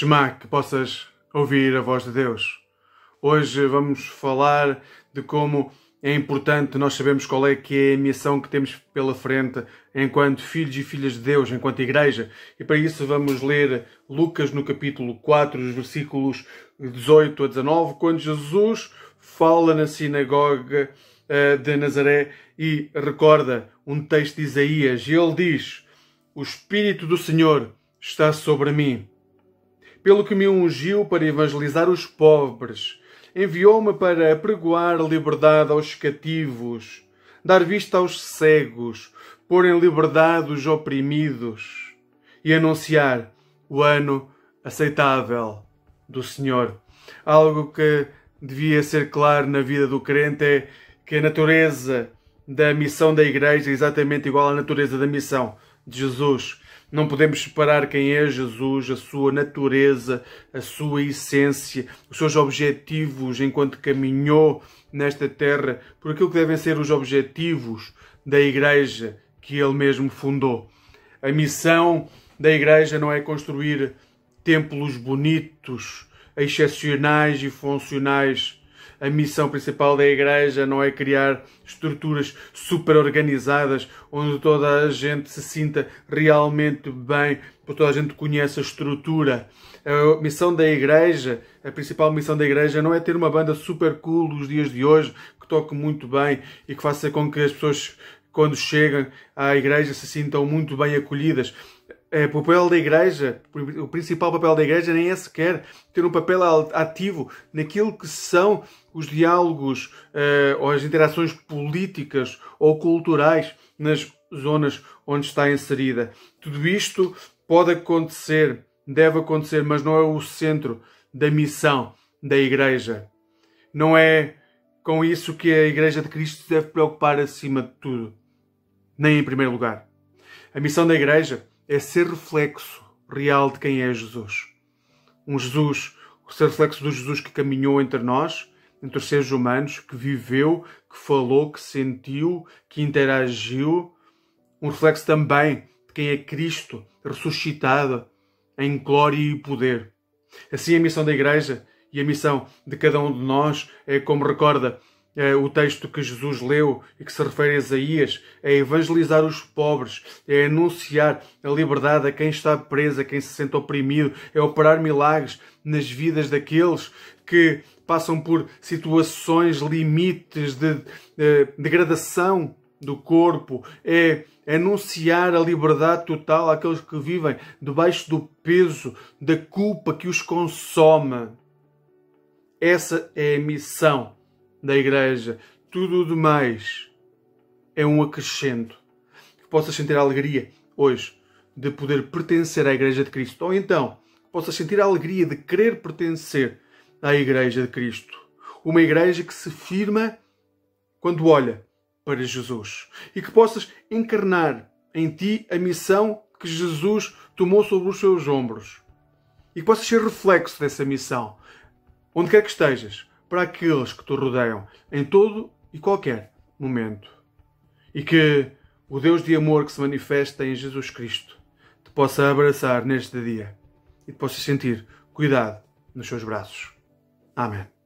Shema, que possas ouvir a voz de Deus. Hoje vamos falar de como é importante nós sabermos qual é que é a missão que temos pela frente enquanto filhos e filhas de Deus, enquanto igreja. E para isso vamos ler Lucas no capítulo 4, os versículos 18 a 19, quando Jesus fala na sinagoga uh, de Nazaré e recorda um texto de Isaías. E ele diz: O Espírito do Senhor está sobre mim pelo que me ungiu para evangelizar os pobres, enviou-me para apregoar liberdade aos cativos, dar vista aos cegos, pôr em liberdade os oprimidos e anunciar o ano aceitável do Senhor. Algo que devia ser claro na vida do crente é que a natureza da missão da Igreja é exatamente igual à natureza da missão de Jesus. Não podemos separar quem é Jesus, a sua natureza, a sua essência, os seus objetivos enquanto caminhou nesta terra, por aquilo que devem ser os objetivos da Igreja que ele mesmo fundou. A missão da Igreja não é construir templos bonitos, excepcionais e funcionais a missão principal da Igreja não é criar estruturas super organizadas onde toda a gente se sinta realmente bem, porque toda a gente conhece a estrutura. A missão da Igreja, a principal missão da Igreja, não é ter uma banda super cool dos dias de hoje que toque muito bem e que faça com que as pessoas quando chegam à igreja se sintam muito bem acolhidas é, papel da igreja, o principal papel da igreja nem é sequer ter um papel ativo naquilo que são os diálogos uh, ou as interações políticas ou culturais nas zonas onde está inserida. Tudo isto pode acontecer, deve acontecer, mas não é o centro da missão da igreja. Não é com isso que a igreja de Cristo se deve preocupar acima de tudo, nem em primeiro lugar. A missão da igreja é ser reflexo real de quem é Jesus. Um Jesus, ser reflexo do Jesus que caminhou entre nós, entre os seres humanos, que viveu, que falou, que sentiu, que interagiu. Um reflexo também de quem é Cristo, ressuscitado em glória e poder. Assim, a missão da Igreja e a missão de cada um de nós é como recorda é, o texto que Jesus leu e que se refere a Isaías, é evangelizar os pobres, é anunciar a liberdade a quem está preso, a quem se sente oprimido, é operar milagres nas vidas daqueles que passam por situações limites de, de degradação do corpo, é anunciar a liberdade total àqueles que vivem debaixo do peso da culpa que os consome. Essa é a missão da igreja, tudo o demais é um acrescento. Que possas sentir a alegria hoje de poder pertencer à Igreja de Cristo. Ou então, possas sentir a alegria de querer pertencer à Igreja de Cristo. Uma igreja que se firma quando olha para Jesus. E que possas encarnar em ti a missão que Jesus tomou sobre os seus ombros. E que possas ser reflexo dessa missão. Onde quer que estejas, para aqueles que te rodeiam em todo e qualquer momento. E que o Deus de amor que se manifesta em Jesus Cristo te possa abraçar neste dia e te possa sentir cuidado nos seus braços. Amém.